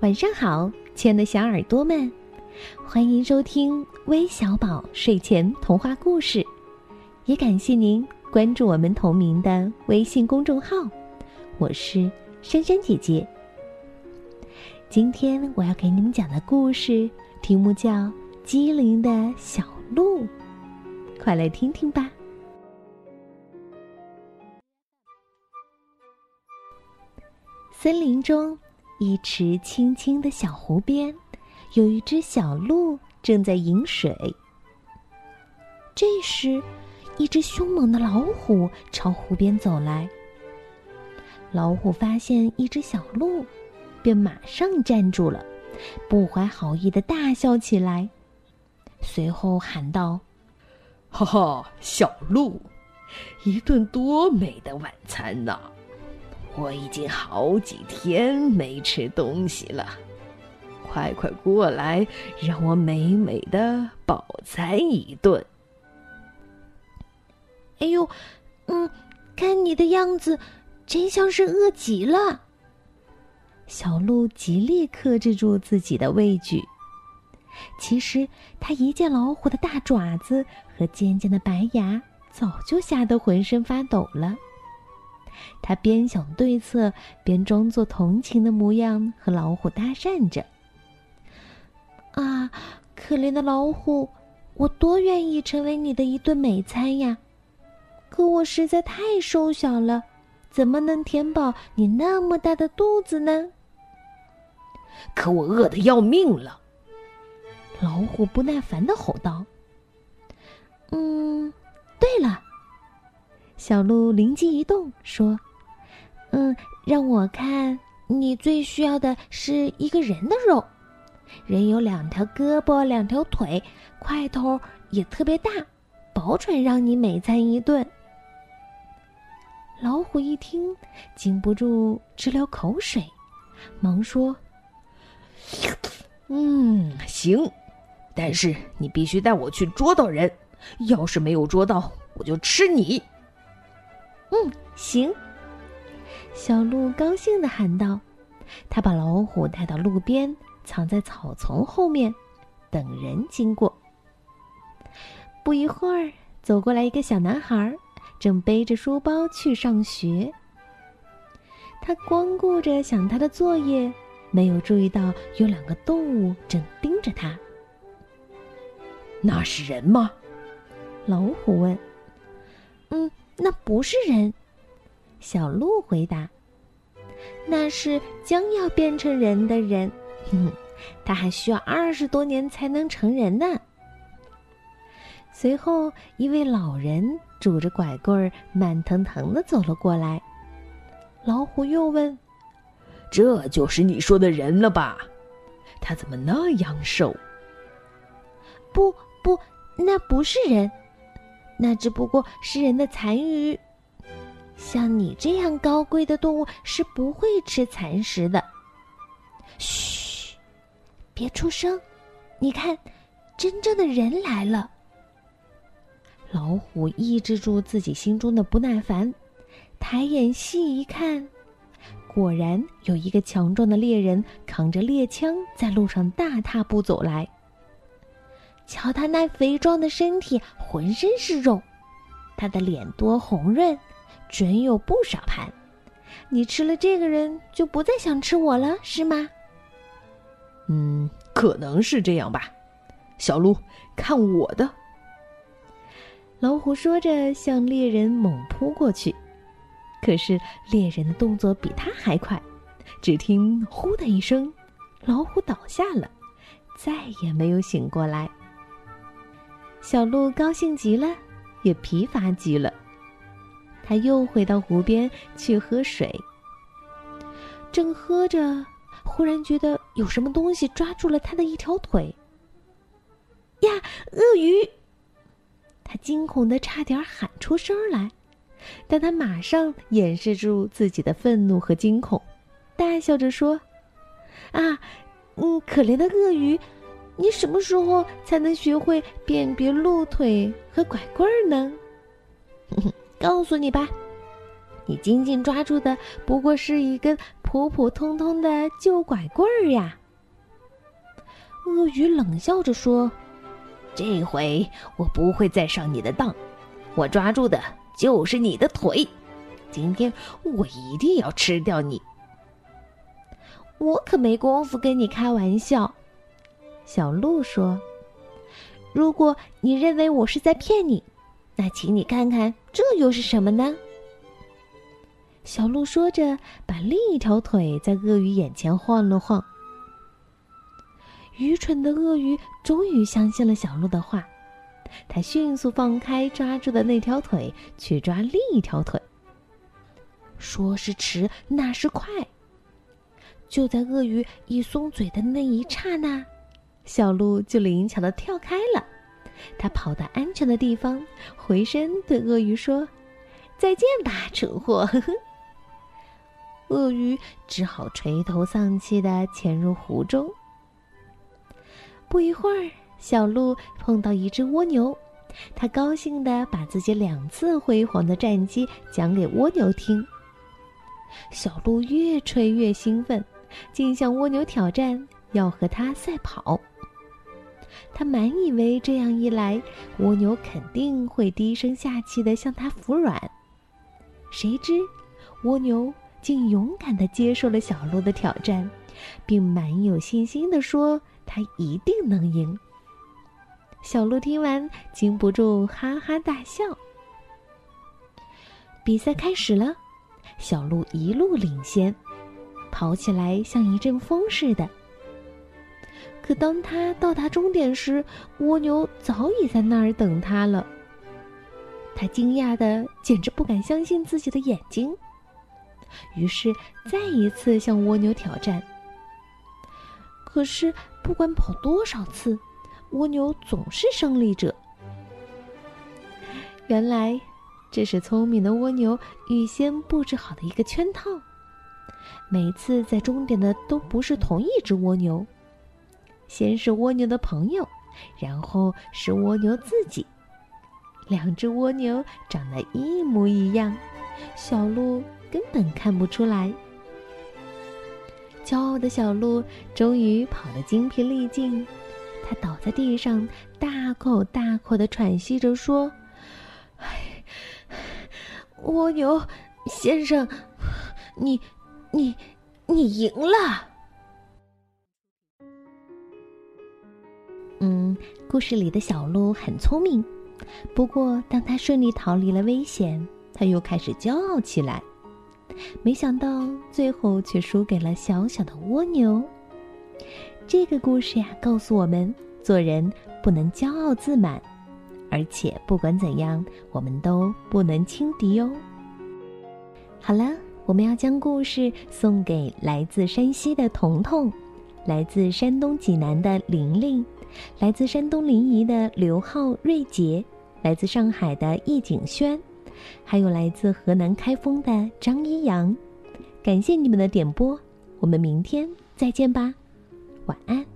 晚上好，亲爱的小耳朵们，欢迎收听微小宝睡前童话故事，也感谢您关注我们同名的微信公众号。我是珊珊姐姐。今天我要给你们讲的故事题目叫《机灵的小鹿》，快来听听吧。森林中。一池清清的小湖边，有一只小鹿正在饮水。这时，一只凶猛的老虎朝湖边走来。老虎发现一只小鹿，便马上站住了，不怀好意的大笑起来，随后喊道：“哈哈，小鹿，一顿多美的晚餐呐！”我已经好几天没吃东西了，快快过来，让我美美的饱餐一顿。哎呦，嗯，看你的样子，真像是饿极了。小鹿极力克制住自己的畏惧，其实它一见老虎的大爪子和尖尖的白牙，早就吓得浑身发抖了。他边想对策，边装作同情的模样和老虎搭讪着。啊，可怜的老虎，我多愿意成为你的一顿美餐呀！可我实在太瘦小了，怎么能填饱你那么大的肚子呢？可我饿得要命了！老虎不耐烦的吼道。嗯，对了。小鹿灵机一动，说：“嗯，让我看，你最需要的是一个人的肉。人有两条胳膊，两条腿，块头也特别大，保准让你美餐一顿。”老虎一听，禁不住直流口水，忙说：“嗯，行，但是你必须带我去捉到人，要是没有捉到，我就吃你。”嗯，行。小鹿高兴的喊道：“他把老虎带到路边，藏在草丛后面，等人经过。”不一会儿，走过来一个小男孩，正背着书包去上学。他光顾着想他的作业，没有注意到有两个动物正盯着他。那是人吗？老虎问。“嗯。”那不是人，小鹿回答：“那是将要变成人的人，哼哼，他还需要二十多年才能成人呢。”随后，一位老人拄着拐棍儿，慢腾腾的走了过来。老虎又问：“这就是你说的人了吧？他怎么那样瘦？”“不不，那不是人。”那只不过是人的残余。像你这样高贵的动物是不会吃残食的。嘘，别出声。你看，真正的人来了。老虎抑制住自己心中的不耐烦，抬眼细一看，果然有一个强壮的猎人扛着猎枪在路上大踏步走来。瞧他那肥壮的身体，浑身是肉，他的脸多红润，准有不少盘。你吃了这个人，就不再想吃我了，是吗？嗯，可能是这样吧。小鹿，看我的！老虎说着，向猎人猛扑过去。可是猎人的动作比他还快，只听“呼”的一声，老虎倒下了，再也没有醒过来。小鹿高兴极了，也疲乏极了。他又回到湖边去喝水。正喝着，忽然觉得有什么东西抓住了他的一条腿。呀，鳄鱼！他惊恐的差点喊出声来，但他马上掩饰住自己的愤怒和惊恐，大笑着说：“啊，嗯，可怜的鳄鱼。”你什么时候才能学会辨别鹿腿和拐棍儿呢？告诉你吧，你紧紧抓住的不过是一根普普通通的旧拐棍儿呀。鳄鱼冷笑着说：“这回我不会再上你的当，我抓住的就是你的腿。今天我一定要吃掉你。”我可没工夫跟你开玩笑，小鹿说：“如果你认为我是在骗你，那请你看看这又是什么呢？”小鹿说着，把另一条腿在鳄鱼眼前晃了晃。愚蠢的鳄鱼终于相信了小鹿的话，它迅速放开抓住的那条腿，去抓另一条腿。说是迟，那是快。就在鳄鱼一松嘴的那一刹那，小鹿就灵巧的跳开了。它跑到安全的地方，回身对鳄鱼说：“再见吧，蠢货！”呵呵。鳄鱼只好垂头丧气的潜入湖中。不一会儿，小鹿碰到一只蜗牛，它高兴的把自己两次辉煌的战绩讲给蜗牛听。小鹿越吹越兴奋。竟向蜗牛挑战，要和它赛跑。他满以为这样一来，蜗牛肯定会低声下气地向他服软。谁知，蜗牛竟勇敢地接受了小鹿的挑战，并满有信心地说：“他一定能赢。”小鹿听完，禁不住哈哈大笑。比赛开始了，小鹿一路领先。跑起来像一阵风似的。可当他到达终点时，蜗牛早已在那儿等他了。他惊讶的简直不敢相信自己的眼睛，于是再一次向蜗牛挑战。可是不管跑多少次，蜗牛总是胜利者。原来，这是聪明的蜗牛预先布置好的一个圈套。每次在终点的都不是同一只蜗牛，先是蜗牛的朋友，然后是蜗牛自己。两只蜗牛长得一模一样，小鹿根本看不出来。骄傲的小鹿终于跑得精疲力尽，它倒在地上，大口大口的喘息着说：“，蜗牛先生，你……”你，你赢了。嗯，故事里的小鹿很聪明，不过当他顺利逃离了危险，他又开始骄傲起来。没想到最后却输给了小小的蜗牛。这个故事呀，告诉我们做人不能骄傲自满，而且不管怎样，我们都不能轻敌哦。好了。我们要将故事送给来自山西的彤彤，来自山东济南的玲玲，来自山东临沂的刘浩瑞杰，来自上海的易景轩，还有来自河南开封的张一阳。感谢你们的点播，我们明天再见吧，晚安。